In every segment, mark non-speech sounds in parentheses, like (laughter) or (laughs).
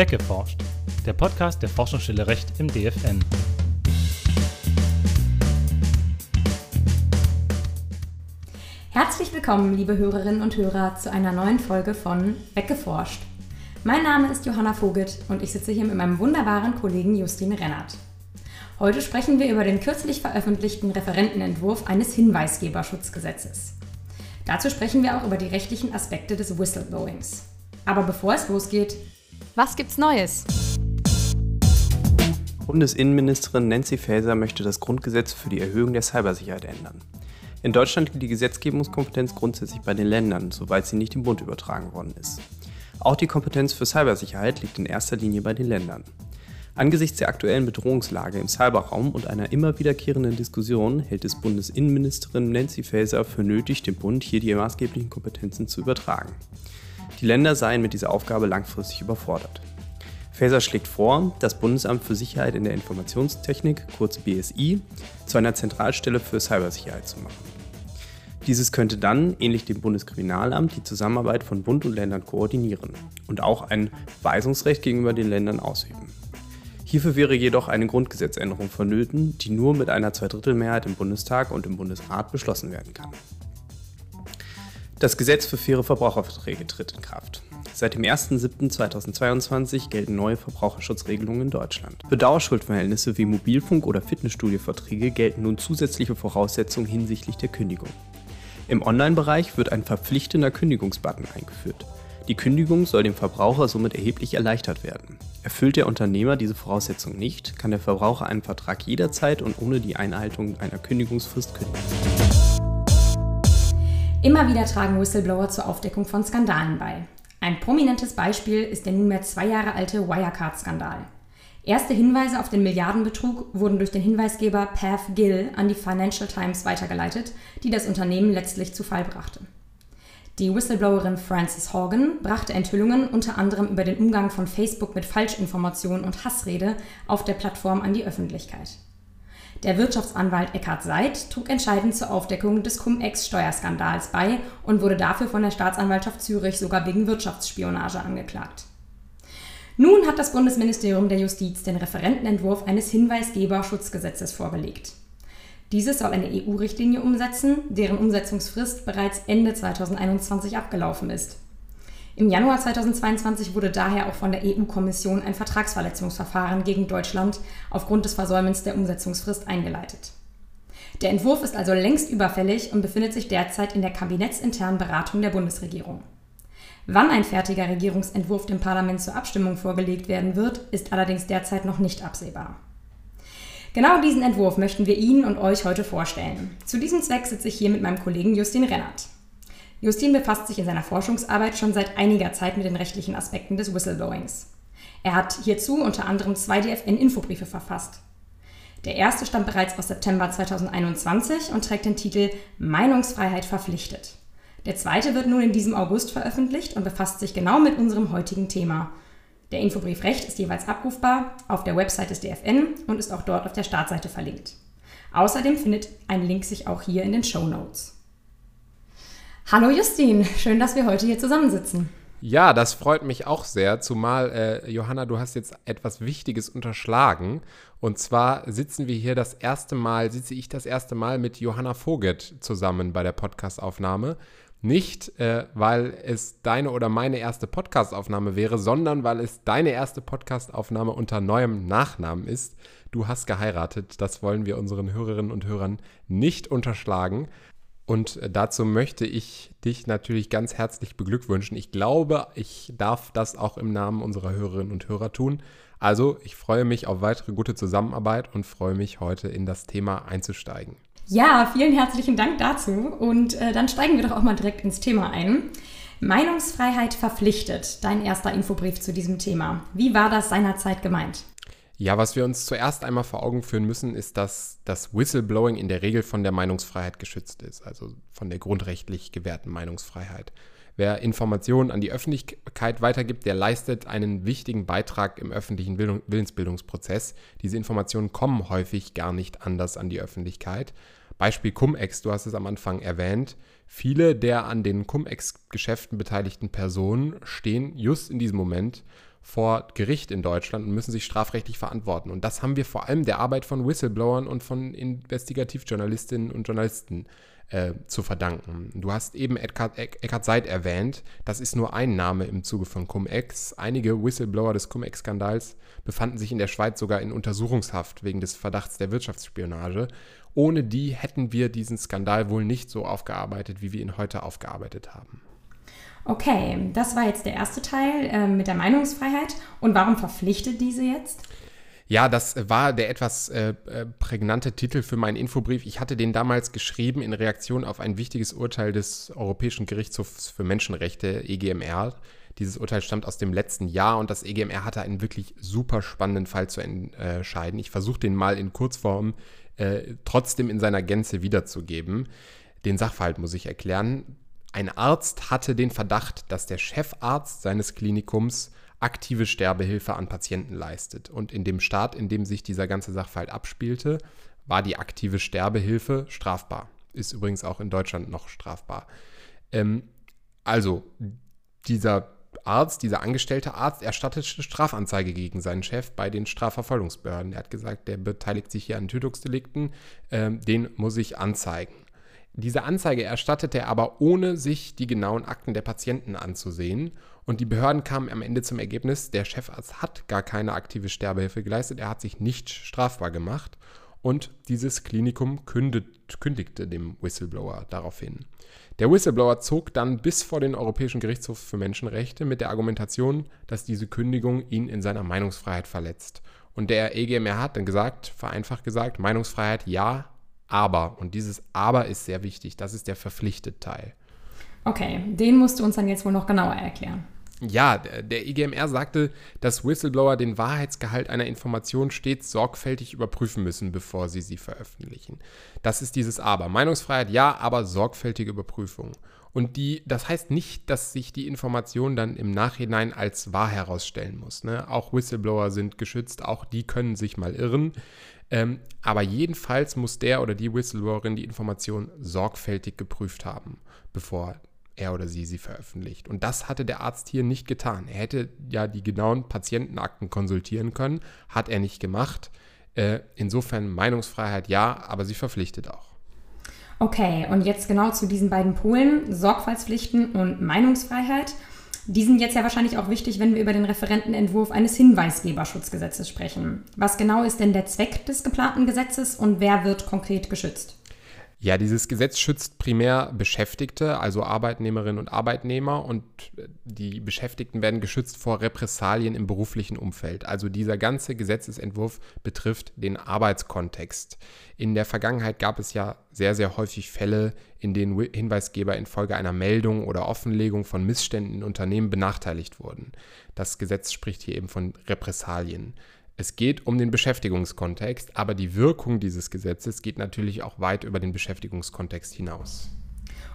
Weggeforscht, der Podcast der Forschungsstelle Recht im DFN. Herzlich willkommen, liebe Hörerinnen und Hörer, zu einer neuen Folge von Weggeforscht. Mein Name ist Johanna Vogit und ich sitze hier mit meinem wunderbaren Kollegen Justin Rennert. Heute sprechen wir über den kürzlich veröffentlichten Referentenentwurf eines Hinweisgeberschutzgesetzes. Dazu sprechen wir auch über die rechtlichen Aspekte des Whistleblowings. Aber bevor es losgeht, was gibt's Neues? Bundesinnenministerin Nancy Faeser möchte das Grundgesetz für die Erhöhung der Cybersicherheit ändern. In Deutschland liegt die Gesetzgebungskompetenz grundsätzlich bei den Ländern, soweit sie nicht dem Bund übertragen worden ist. Auch die Kompetenz für Cybersicherheit liegt in erster Linie bei den Ländern. Angesichts der aktuellen Bedrohungslage im Cyberraum und einer immer wiederkehrenden Diskussion hält es Bundesinnenministerin Nancy Faeser für nötig, dem Bund hier die maßgeblichen Kompetenzen zu übertragen. Die Länder seien mit dieser Aufgabe langfristig überfordert. Faeser schlägt vor, das Bundesamt für Sicherheit in der Informationstechnik, kurz BSI, zu einer Zentralstelle für Cybersicherheit zu machen. Dieses könnte dann, ähnlich dem Bundeskriminalamt, die Zusammenarbeit von Bund und Ländern koordinieren und auch ein Weisungsrecht gegenüber den Ländern ausüben. Hierfür wäre jedoch eine Grundgesetzänderung vonnöten, die nur mit einer Zweidrittelmehrheit im Bundestag und im Bundesrat beschlossen werden kann. Das Gesetz für faire Verbraucherverträge tritt in Kraft. Seit dem 1.7.2022 gelten neue Verbraucherschutzregelungen in Deutschland. Für Dauerschuldverhältnisse wie Mobilfunk- oder Fitnessstudioverträge gelten nun zusätzliche Voraussetzungen hinsichtlich der Kündigung. Im Online-Bereich wird ein verpflichtender Kündigungsbutton eingeführt. Die Kündigung soll dem Verbraucher somit erheblich erleichtert werden. Erfüllt der Unternehmer diese Voraussetzung nicht, kann der Verbraucher einen Vertrag jederzeit und ohne die Einhaltung einer Kündigungsfrist kündigen. Immer wieder tragen Whistleblower zur Aufdeckung von Skandalen bei. Ein prominentes Beispiel ist der nunmehr zwei Jahre alte Wirecard-Skandal. Erste Hinweise auf den Milliardenbetrug wurden durch den Hinweisgeber Path Gill an die Financial Times weitergeleitet, die das Unternehmen letztlich zu Fall brachte. Die Whistleblowerin Frances Horgan brachte Enthüllungen unter anderem über den Umgang von Facebook mit Falschinformationen und Hassrede auf der Plattform an die Öffentlichkeit. Der Wirtschaftsanwalt Eckhard Seid trug entscheidend zur Aufdeckung des Cum-Ex-Steuerskandals bei und wurde dafür von der Staatsanwaltschaft Zürich sogar wegen Wirtschaftsspionage angeklagt. Nun hat das Bundesministerium der Justiz den Referentenentwurf eines Hinweisgeberschutzgesetzes vorgelegt. Dieses soll eine EU-Richtlinie umsetzen, deren Umsetzungsfrist bereits Ende 2021 abgelaufen ist. Im Januar 2022 wurde daher auch von der EU-Kommission ein Vertragsverletzungsverfahren gegen Deutschland aufgrund des Versäumens der Umsetzungsfrist eingeleitet. Der Entwurf ist also längst überfällig und befindet sich derzeit in der kabinettsinternen Beratung der Bundesregierung. Wann ein fertiger Regierungsentwurf dem Parlament zur Abstimmung vorgelegt werden wird, ist allerdings derzeit noch nicht absehbar. Genau diesen Entwurf möchten wir Ihnen und euch heute vorstellen. Zu diesem Zweck sitze ich hier mit meinem Kollegen Justin Rennert. Justin befasst sich in seiner Forschungsarbeit schon seit einiger Zeit mit den rechtlichen Aspekten des Whistleblowings. Er hat hierzu unter anderem zwei DFN-Infobriefe verfasst. Der erste stammt bereits aus September 2021 und trägt den Titel Meinungsfreiheit verpflichtet. Der zweite wird nun in diesem August veröffentlicht und befasst sich genau mit unserem heutigen Thema. Der Infobrief Recht ist jeweils abrufbar auf der Website des DFN und ist auch dort auf der Startseite verlinkt. Außerdem findet ein Link sich auch hier in den Show Notes. Hallo Justin, schön, dass wir heute hier zusammensitzen. Ja, das freut mich auch sehr, zumal, äh, Johanna, du hast jetzt etwas Wichtiges unterschlagen. Und zwar sitzen wir hier das erste Mal, sitze ich das erste Mal mit Johanna Voget zusammen bei der Podcastaufnahme. Nicht, äh, weil es deine oder meine erste Podcastaufnahme wäre, sondern weil es deine erste Podcastaufnahme unter neuem Nachnamen ist. Du hast geheiratet. Das wollen wir unseren Hörerinnen und Hörern nicht unterschlagen. Und äh, dazu möchte ich dich natürlich ganz herzlich beglückwünschen. Ich glaube, ich darf das auch im Namen unserer Hörerinnen und Hörer tun. Also, ich freue mich auf weitere gute Zusammenarbeit und freue mich heute in das Thema einzusteigen. Ja, vielen herzlichen Dank dazu. Und äh, dann steigen wir doch auch mal direkt ins Thema ein. Meinungsfreiheit verpflichtet, dein erster Infobrief zu diesem Thema. Wie war das seinerzeit gemeint? Ja, was wir uns zuerst einmal vor Augen führen müssen, ist, dass das Whistleblowing in der Regel von der Meinungsfreiheit geschützt ist, also von der grundrechtlich gewährten Meinungsfreiheit. Wer Informationen an die Öffentlichkeit weitergibt, der leistet einen wichtigen Beitrag im öffentlichen Willensbildungsprozess. Diese Informationen kommen häufig gar nicht anders an die Öffentlichkeit. Beispiel Cum-Ex, du hast es am Anfang erwähnt. Viele der an den Cum-Ex-Geschäften beteiligten Personen stehen just in diesem Moment vor Gericht in Deutschland und müssen sich strafrechtlich verantworten. Und das haben wir vor allem der Arbeit von Whistleblowern und von Investigativjournalistinnen und Journalisten äh, zu verdanken. Du hast eben Eckhard, Eckhard Seid erwähnt. Das ist nur ein Name im Zuge von Cum-Ex. Einige Whistleblower des Cum-Ex-Skandals befanden sich in der Schweiz sogar in Untersuchungshaft wegen des Verdachts der Wirtschaftsspionage. Ohne die hätten wir diesen Skandal wohl nicht so aufgearbeitet, wie wir ihn heute aufgearbeitet haben. Okay, das war jetzt der erste Teil äh, mit der Meinungsfreiheit. Und warum verpflichtet diese jetzt? Ja, das war der etwas äh, äh, prägnante Titel für meinen Infobrief. Ich hatte den damals geschrieben in Reaktion auf ein wichtiges Urteil des Europäischen Gerichtshofs für Menschenrechte, EGMR. Dieses Urteil stammt aus dem letzten Jahr und das EGMR hatte einen wirklich super spannenden Fall zu entscheiden. Ich versuche den mal in Kurzform äh, trotzdem in seiner Gänze wiederzugeben. Den Sachverhalt muss ich erklären. Ein Arzt hatte den Verdacht, dass der Chefarzt seines Klinikums aktive Sterbehilfe an Patienten leistet. Und in dem Staat, in dem sich dieser ganze Sachverhalt abspielte, war die aktive Sterbehilfe strafbar. Ist übrigens auch in Deutschland noch strafbar. Ähm, also, dieser Arzt, dieser angestellte Arzt, erstattete Strafanzeige gegen seinen Chef bei den Strafverfolgungsbehörden. Er hat gesagt, der beteiligt sich hier an Tötungsdelikten, ähm, den muss ich anzeigen. Diese Anzeige erstattete er aber ohne sich die genauen Akten der Patienten anzusehen und die Behörden kamen am Ende zum Ergebnis, der Chefarzt hat gar keine aktive Sterbehilfe geleistet, er hat sich nicht strafbar gemacht und dieses Klinikum kündet, kündigte dem Whistleblower daraufhin. Der Whistleblower zog dann bis vor den Europäischen Gerichtshof für Menschenrechte mit der Argumentation, dass diese Kündigung ihn in seiner Meinungsfreiheit verletzt. Und der EGMR hat dann gesagt, vereinfacht gesagt, Meinungsfreiheit ja, aber. Und dieses aber ist sehr wichtig. Das ist der verpflichtete Teil. Okay, den musst du uns dann jetzt wohl noch genauer erklären. Ja, der IGMR sagte, dass Whistleblower den Wahrheitsgehalt einer Information stets sorgfältig überprüfen müssen, bevor sie sie veröffentlichen. Das ist dieses Aber. Meinungsfreiheit ja, aber sorgfältige Überprüfung. Und die, das heißt nicht, dass sich die Information dann im Nachhinein als wahr herausstellen muss. Ne? Auch Whistleblower sind geschützt, auch die können sich mal irren. Ähm, aber jedenfalls muss der oder die Whistleblowerin die Information sorgfältig geprüft haben, bevor er oder sie sie veröffentlicht. Und das hatte der Arzt hier nicht getan. Er hätte ja die genauen Patientenakten konsultieren können, hat er nicht gemacht. Äh, insofern Meinungsfreiheit ja, aber sie verpflichtet auch. Okay, und jetzt genau zu diesen beiden Polen, Sorgfaltspflichten und Meinungsfreiheit. Die sind jetzt ja wahrscheinlich auch wichtig, wenn wir über den Referentenentwurf eines Hinweisgeberschutzgesetzes sprechen. Was genau ist denn der Zweck des geplanten Gesetzes und wer wird konkret geschützt? Ja, dieses Gesetz schützt primär Beschäftigte, also Arbeitnehmerinnen und Arbeitnehmer und die Beschäftigten werden geschützt vor Repressalien im beruflichen Umfeld. Also dieser ganze Gesetzesentwurf betrifft den Arbeitskontext. In der Vergangenheit gab es ja sehr, sehr häufig Fälle, in denen Hinweisgeber infolge einer Meldung oder Offenlegung von Missständen in Unternehmen benachteiligt wurden. Das Gesetz spricht hier eben von Repressalien. Es geht um den Beschäftigungskontext, aber die Wirkung dieses Gesetzes geht natürlich auch weit über den Beschäftigungskontext hinaus.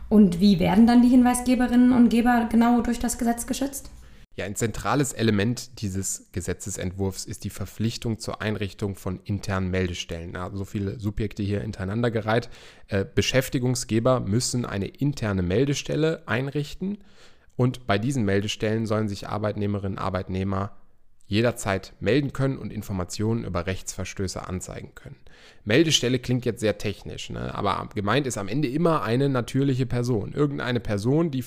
Und wie werden dann die Hinweisgeberinnen und Geber genau durch das Gesetz geschützt? Ja, ein zentrales Element dieses Gesetzesentwurfs ist die Verpflichtung zur Einrichtung von internen Meldestellen. Ja, so viele Subjekte hier hintereinander gereiht. Äh, Beschäftigungsgeber müssen eine interne Meldestelle einrichten und bei diesen Meldestellen sollen sich Arbeitnehmerinnen und Arbeitnehmer jederzeit melden können und Informationen über Rechtsverstöße anzeigen können. Meldestelle klingt jetzt sehr technisch, ne? aber gemeint ist am Ende immer eine natürliche Person. Irgendeine Person, die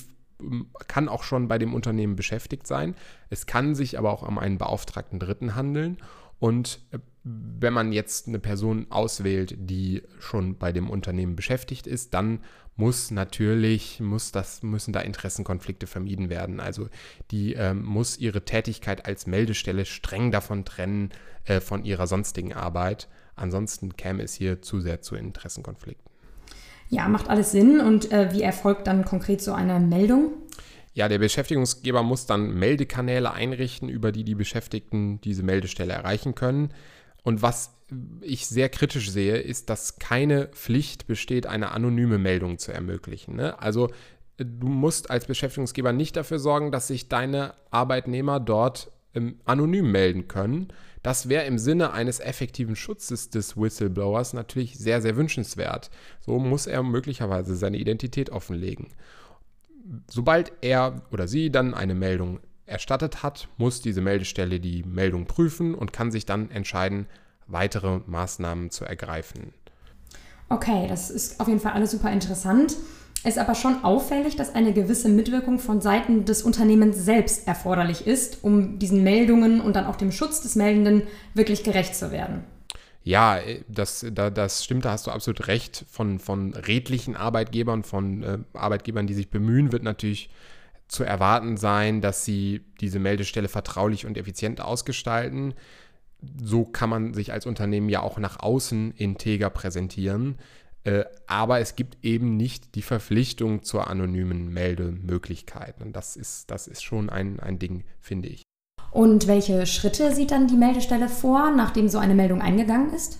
kann auch schon bei dem Unternehmen beschäftigt sein. Es kann sich aber auch um einen beauftragten Dritten handeln. Und äh, wenn man jetzt eine Person auswählt, die schon bei dem Unternehmen beschäftigt ist, dann muss natürlich, muss das, müssen da Interessenkonflikte vermieden werden. Also die ähm, muss ihre Tätigkeit als Meldestelle streng davon trennen äh, von ihrer sonstigen Arbeit. Ansonsten käme es hier zu sehr zu Interessenkonflikten. Ja, macht alles Sinn. Und äh, wie erfolgt dann konkret so eine Meldung? Ja, der Beschäftigungsgeber muss dann Meldekanäle einrichten, über die die Beschäftigten diese Meldestelle erreichen können. Und was ich sehr kritisch sehe, ist, dass keine Pflicht besteht, eine anonyme Meldung zu ermöglichen. Ne? Also du musst als Beschäftigungsgeber nicht dafür sorgen, dass sich deine Arbeitnehmer dort ähm, anonym melden können. Das wäre im Sinne eines effektiven Schutzes des Whistleblowers natürlich sehr, sehr wünschenswert. So muss er möglicherweise seine Identität offenlegen. Sobald er oder sie dann eine Meldung erstattet hat, muss diese Meldestelle die Meldung prüfen und kann sich dann entscheiden, weitere Maßnahmen zu ergreifen. Okay, das ist auf jeden Fall alles super interessant. Ist aber schon auffällig, dass eine gewisse Mitwirkung von Seiten des Unternehmens selbst erforderlich ist, um diesen Meldungen und dann auch dem Schutz des Meldenden wirklich gerecht zu werden. Ja, äh, das, da, das stimmt, da hast du absolut recht. Von, von redlichen Arbeitgebern, von äh, Arbeitgebern, die sich bemühen, wird natürlich zu erwarten sein, dass sie diese Meldestelle vertraulich und effizient ausgestalten. So kann man sich als Unternehmen ja auch nach außen integer präsentieren. Äh, aber es gibt eben nicht die Verpflichtung zur anonymen Meldemöglichkeit. Und das ist, das ist schon ein, ein Ding, finde ich. Und welche Schritte sieht dann die Meldestelle vor, nachdem so eine Meldung eingegangen ist?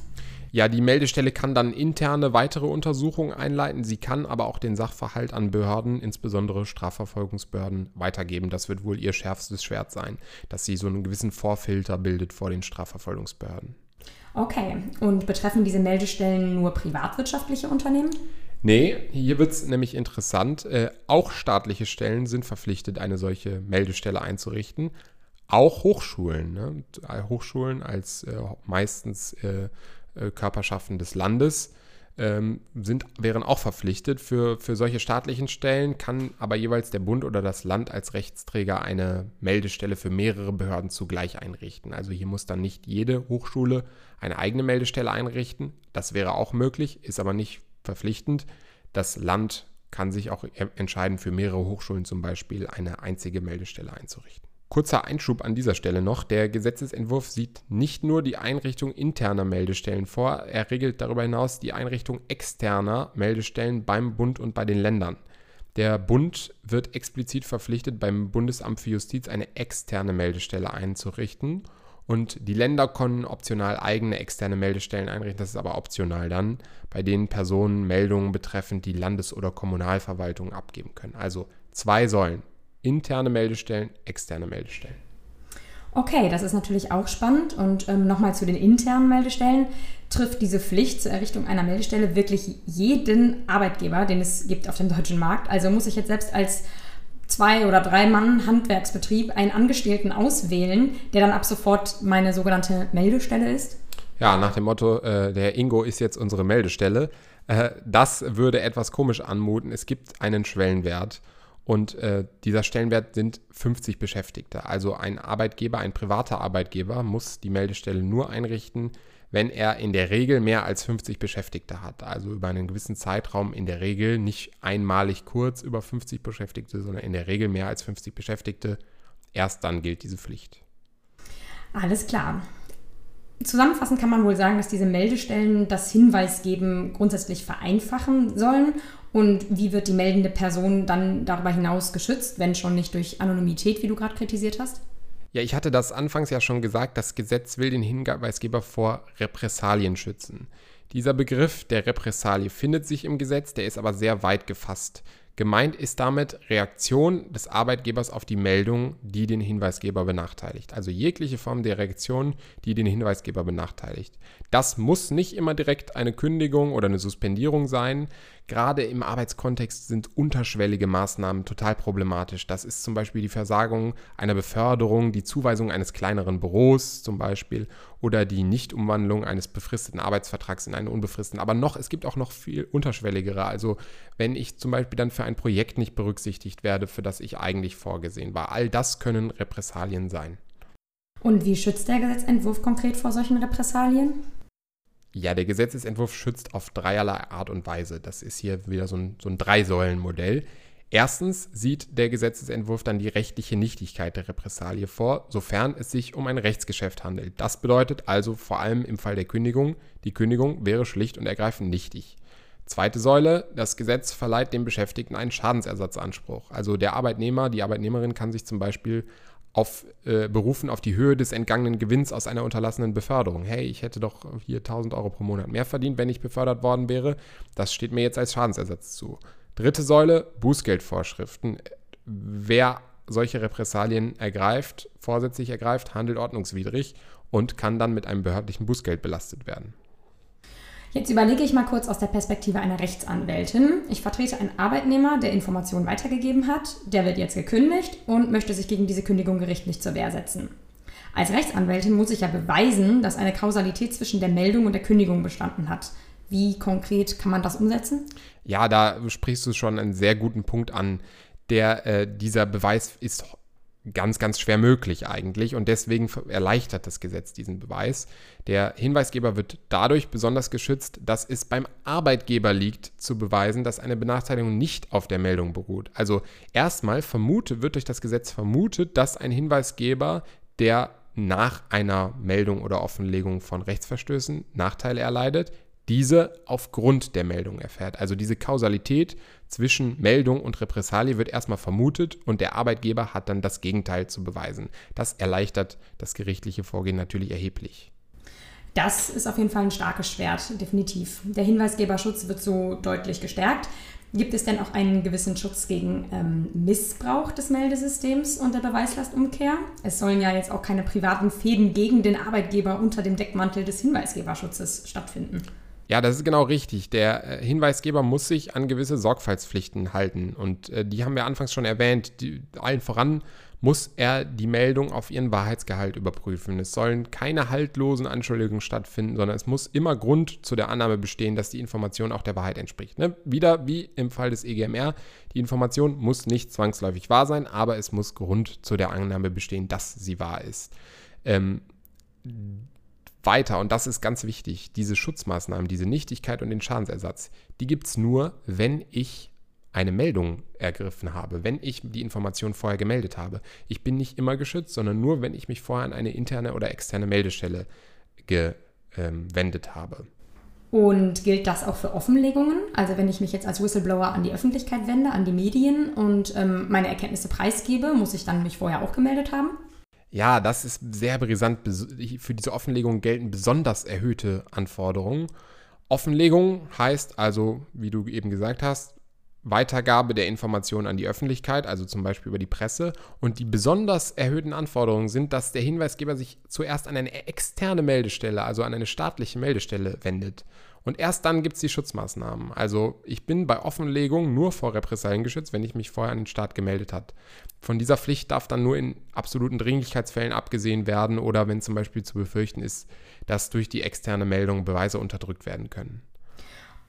Ja, die Meldestelle kann dann interne weitere Untersuchungen einleiten. Sie kann aber auch den Sachverhalt an Behörden, insbesondere Strafverfolgungsbehörden, weitergeben. Das wird wohl ihr schärfstes Schwert sein, dass sie so einen gewissen Vorfilter bildet vor den Strafverfolgungsbehörden. Okay, und betreffen diese Meldestellen nur privatwirtschaftliche Unternehmen? Nee, hier wird es nämlich interessant. Äh, auch staatliche Stellen sind verpflichtet, eine solche Meldestelle einzurichten. Auch Hochschulen. Ne? Hochschulen als äh, meistens äh, äh, Körperschaften des Landes ähm, sind, wären auch verpflichtet. Für, für solche staatlichen Stellen kann aber jeweils der Bund oder das Land als Rechtsträger eine Meldestelle für mehrere Behörden zugleich einrichten. Also hier muss dann nicht jede Hochschule eine eigene Meldestelle einrichten. Das wäre auch möglich, ist aber nicht verpflichtend. Das Land kann sich auch entscheiden, für mehrere Hochschulen zum Beispiel eine einzige Meldestelle einzurichten. Kurzer Einschub an dieser Stelle noch. Der Gesetzesentwurf sieht nicht nur die Einrichtung interner Meldestellen vor, er regelt darüber hinaus die Einrichtung externer Meldestellen beim Bund und bei den Ländern. Der Bund wird explizit verpflichtet, beim Bundesamt für Justiz eine externe Meldestelle einzurichten. Und die Länder können optional eigene externe Meldestellen einrichten. Das ist aber optional dann, bei denen Personen Meldungen betreffend die Landes- oder Kommunalverwaltung abgeben können. Also zwei Säulen interne Meldestellen, externe Meldestellen. Okay, das ist natürlich auch spannend. Und ähm, nochmal zu den internen Meldestellen. Trifft diese Pflicht zur Errichtung einer Meldestelle wirklich jeden Arbeitgeber, den es gibt auf dem deutschen Markt? Also muss ich jetzt selbst als zwei oder drei Mann Handwerksbetrieb einen Angestellten auswählen, der dann ab sofort meine sogenannte Meldestelle ist? Ja, nach dem Motto, äh, der Ingo ist jetzt unsere Meldestelle. Äh, das würde etwas komisch anmuten. Es gibt einen Schwellenwert und äh, dieser Stellenwert sind 50 Beschäftigte. Also ein Arbeitgeber, ein privater Arbeitgeber muss die Meldestelle nur einrichten, wenn er in der Regel mehr als 50 Beschäftigte hat. Also über einen gewissen Zeitraum in der Regel nicht einmalig kurz über 50 Beschäftigte, sondern in der Regel mehr als 50 Beschäftigte. Erst dann gilt diese Pflicht. Alles klar. Zusammenfassend kann man wohl sagen, dass diese Meldestellen das Hinweisgeben grundsätzlich vereinfachen sollen. Und wie wird die meldende Person dann darüber hinaus geschützt, wenn schon nicht durch Anonymität, wie du gerade kritisiert hast? Ja, ich hatte das anfangs ja schon gesagt, das Gesetz will den Hinweisgeber vor Repressalien schützen. Dieser Begriff der Repressalie findet sich im Gesetz, der ist aber sehr weit gefasst. Gemeint ist damit Reaktion des Arbeitgebers auf die Meldung, die den Hinweisgeber benachteiligt. Also jegliche Form der Reaktion, die den Hinweisgeber benachteiligt. Das muss nicht immer direkt eine Kündigung oder eine Suspendierung sein. Gerade im Arbeitskontext sind unterschwellige Maßnahmen total problematisch. Das ist zum Beispiel die Versagung einer Beförderung, die Zuweisung eines kleineren Büros zum Beispiel oder die Nichtumwandlung eines befristeten Arbeitsvertrags in einen unbefristeten. Aber noch, es gibt auch noch viel unterschwelligere. Also wenn ich zum Beispiel dann für ein Projekt nicht berücksichtigt werde, für das ich eigentlich vorgesehen war. All das können Repressalien sein. Und wie schützt der Gesetzentwurf konkret vor solchen Repressalien? Ja, der Gesetzesentwurf schützt auf dreierlei Art und Weise. Das ist hier wieder so ein, so ein Drei-Säulen-Modell. Erstens sieht der Gesetzesentwurf dann die rechtliche Nichtigkeit der Repressalie vor, sofern es sich um ein Rechtsgeschäft handelt. Das bedeutet also vor allem im Fall der Kündigung, die Kündigung wäre schlicht und ergreifend nichtig. Zweite Säule, das Gesetz verleiht dem Beschäftigten einen Schadensersatzanspruch. Also der Arbeitnehmer, die Arbeitnehmerin kann sich zum Beispiel auf, äh, berufen auf die Höhe des entgangenen Gewinns aus einer unterlassenen Beförderung. Hey, ich hätte doch hier 1000 Euro pro Monat mehr verdient, wenn ich befördert worden wäre. Das steht mir jetzt als Schadensersatz zu. Dritte Säule, Bußgeldvorschriften. Wer solche Repressalien ergreift, vorsätzlich ergreift, handelt ordnungswidrig und kann dann mit einem behördlichen Bußgeld belastet werden. Jetzt überlege ich mal kurz aus der Perspektive einer Rechtsanwältin. Ich vertrete einen Arbeitnehmer, der Informationen weitergegeben hat. Der wird jetzt gekündigt und möchte sich gegen diese Kündigung gerichtlich zur Wehr setzen. Als Rechtsanwältin muss ich ja beweisen, dass eine Kausalität zwischen der Meldung und der Kündigung bestanden hat. Wie konkret kann man das umsetzen? Ja, da sprichst du schon einen sehr guten Punkt an. Der, äh, dieser Beweis ist ganz, ganz schwer möglich eigentlich und deswegen erleichtert das Gesetz diesen Beweis. Der Hinweisgeber wird dadurch besonders geschützt, dass es beim Arbeitgeber liegt, zu beweisen, dass eine Benachteiligung nicht auf der Meldung beruht. Also erstmal vermute, wird durch das Gesetz vermutet, dass ein Hinweisgeber, der nach einer Meldung oder Offenlegung von Rechtsverstößen Nachteile erleidet, diese aufgrund der Meldung erfährt. Also diese Kausalität zwischen Meldung und Repressalie wird erstmal vermutet und der Arbeitgeber hat dann das Gegenteil zu beweisen. Das erleichtert das gerichtliche Vorgehen natürlich erheblich. Das ist auf jeden Fall ein starkes Schwert, definitiv. Der Hinweisgeberschutz wird so deutlich gestärkt. Gibt es denn auch einen gewissen Schutz gegen ähm, Missbrauch des Meldesystems und der Beweislastumkehr? Es sollen ja jetzt auch keine privaten Fäden gegen den Arbeitgeber unter dem Deckmantel des Hinweisgeberschutzes stattfinden. Ja, das ist genau richtig. Der äh, Hinweisgeber muss sich an gewisse Sorgfaltspflichten halten. Und äh, die haben wir anfangs schon erwähnt. Die, allen voran muss er die Meldung auf ihren Wahrheitsgehalt überprüfen. Es sollen keine haltlosen Anschuldigungen stattfinden, sondern es muss immer Grund zu der Annahme bestehen, dass die Information auch der Wahrheit entspricht. Ne? Wieder wie im Fall des EGMR, die Information muss nicht zwangsläufig wahr sein, aber es muss Grund zu der Annahme bestehen, dass sie wahr ist. Ähm, weiter, und das ist ganz wichtig, diese Schutzmaßnahmen, diese Nichtigkeit und den Schadensersatz, die gibt es nur, wenn ich eine Meldung ergriffen habe, wenn ich die Information vorher gemeldet habe. Ich bin nicht immer geschützt, sondern nur, wenn ich mich vorher an eine interne oder externe Meldestelle gewendet ähm, habe. Und gilt das auch für Offenlegungen? Also wenn ich mich jetzt als Whistleblower an die Öffentlichkeit wende, an die Medien und ähm, meine Erkenntnisse preisgebe, muss ich dann mich vorher auch gemeldet haben? Ja, das ist sehr brisant. Für diese Offenlegung gelten besonders erhöhte Anforderungen. Offenlegung heißt also, wie du eben gesagt hast, Weitergabe der Informationen an die Öffentlichkeit, also zum Beispiel über die Presse. Und die besonders erhöhten Anforderungen sind, dass der Hinweisgeber sich zuerst an eine externe Meldestelle, also an eine staatliche Meldestelle wendet. Und erst dann gibt es die Schutzmaßnahmen. Also ich bin bei Offenlegung nur vor Repressalien geschützt, wenn ich mich vorher an den Staat gemeldet habe. Von dieser Pflicht darf dann nur in absoluten Dringlichkeitsfällen abgesehen werden oder wenn zum Beispiel zu befürchten ist, dass durch die externe Meldung Beweise unterdrückt werden können.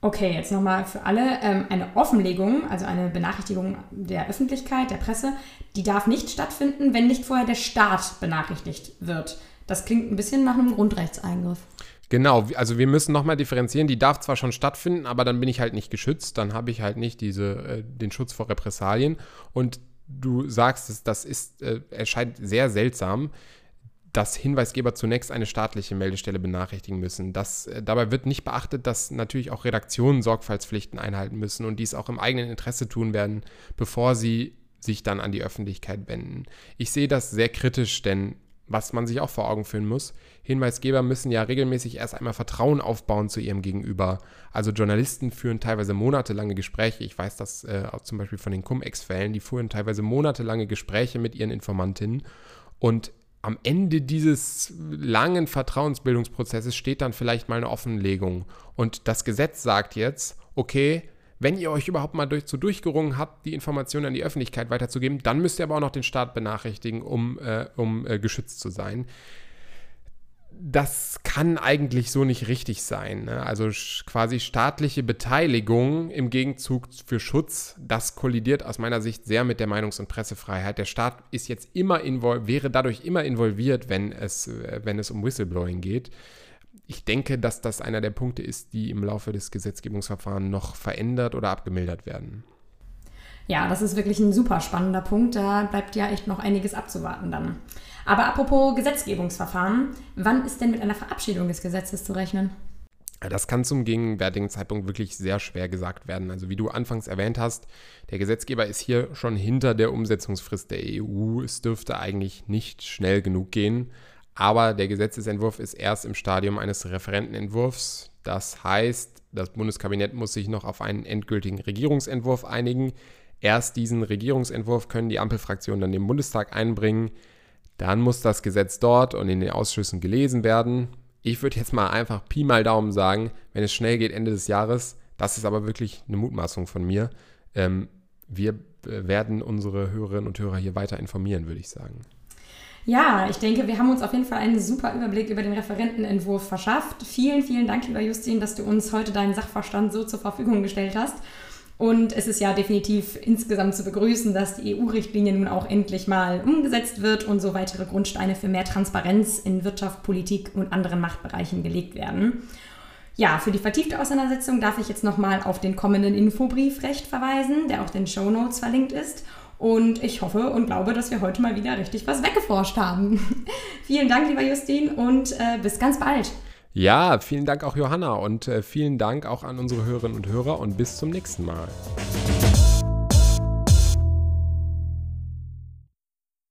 Okay, jetzt nochmal für alle. Ähm, eine Offenlegung, also eine Benachrichtigung der Öffentlichkeit, der Presse, die darf nicht stattfinden, wenn nicht vorher der Staat benachrichtigt wird. Das klingt ein bisschen nach einem Grundrechtseingriff. Genau, also wir müssen nochmal differenzieren. Die darf zwar schon stattfinden, aber dann bin ich halt nicht geschützt. Dann habe ich halt nicht diese, äh, den Schutz vor Repressalien. Und du sagst das ist, äh, erscheint sehr seltsam, dass Hinweisgeber zunächst eine staatliche Meldestelle benachrichtigen müssen. Das, äh, dabei wird nicht beachtet, dass natürlich auch Redaktionen Sorgfaltspflichten einhalten müssen und dies auch im eigenen Interesse tun werden, bevor sie sich dann an die Öffentlichkeit wenden. Ich sehe das sehr kritisch, denn was man sich auch vor Augen führen muss, Hinweisgeber müssen ja regelmäßig erst einmal Vertrauen aufbauen zu ihrem Gegenüber. Also Journalisten führen teilweise monatelange Gespräche. Ich weiß das äh, auch zum Beispiel von den Cum-Ex-Fällen. Die führen teilweise monatelange Gespräche mit ihren Informantinnen. Und am Ende dieses langen Vertrauensbildungsprozesses steht dann vielleicht mal eine Offenlegung. Und das Gesetz sagt jetzt, okay, wenn ihr euch überhaupt mal durch, so durchgerungen habt, die Informationen an die Öffentlichkeit weiterzugeben, dann müsst ihr aber auch noch den Staat benachrichtigen, um, äh, um äh, geschützt zu sein. Das kann eigentlich so nicht richtig sein. Ne? Also quasi staatliche Beteiligung im Gegenzug für Schutz, das kollidiert aus meiner Sicht sehr mit der Meinungs- und Pressefreiheit. Der Staat ist jetzt immer wäre dadurch immer involviert, wenn es, äh, wenn es um Whistleblowing geht ich denke, dass das einer der Punkte ist, die im Laufe des Gesetzgebungsverfahrens noch verändert oder abgemildert werden. Ja, das ist wirklich ein super spannender Punkt. Da bleibt ja echt noch einiges abzuwarten dann. Aber apropos Gesetzgebungsverfahren, wann ist denn mit einer Verabschiedung des Gesetzes zu rechnen? Das kann zum gegenwärtigen Zeitpunkt wirklich sehr schwer gesagt werden. Also wie du anfangs erwähnt hast, der Gesetzgeber ist hier schon hinter der Umsetzungsfrist der EU. Es dürfte eigentlich nicht schnell genug gehen. Aber der Gesetzesentwurf ist erst im Stadium eines Referentenentwurfs. Das heißt, das Bundeskabinett muss sich noch auf einen endgültigen Regierungsentwurf einigen. Erst diesen Regierungsentwurf können die Ampelfraktionen dann im Bundestag einbringen. Dann muss das Gesetz dort und in den Ausschüssen gelesen werden. ich würde jetzt mal einfach Pi mal Daumen sagen, wenn es schnell geht Ende des Jahres, das ist aber wirklich eine Mutmaßung von mir. Ähm, wir werden unsere Hörerinnen und Hörer hier weiter informieren, würde ich sagen. Ja, ich denke, wir haben uns auf jeden Fall einen super Überblick über den Referentenentwurf verschafft. Vielen, vielen Dank, lieber Justin, dass du uns heute deinen Sachverstand so zur Verfügung gestellt hast. Und es ist ja definitiv insgesamt zu begrüßen, dass die EU-Richtlinie nun auch endlich mal umgesetzt wird und so weitere Grundsteine für mehr Transparenz in Wirtschaft, Politik und anderen Machtbereichen gelegt werden. Ja, für die vertiefte Auseinandersetzung darf ich jetzt nochmal auf den kommenden Infobrief recht verweisen, der auch den Show Notes verlinkt ist. Und ich hoffe und glaube, dass wir heute mal wieder richtig was weggeforscht haben. (laughs) vielen Dank, lieber Justin, und äh, bis ganz bald. Ja, vielen Dank auch Johanna und äh, vielen Dank auch an unsere Hörerinnen und Hörer und bis zum nächsten Mal.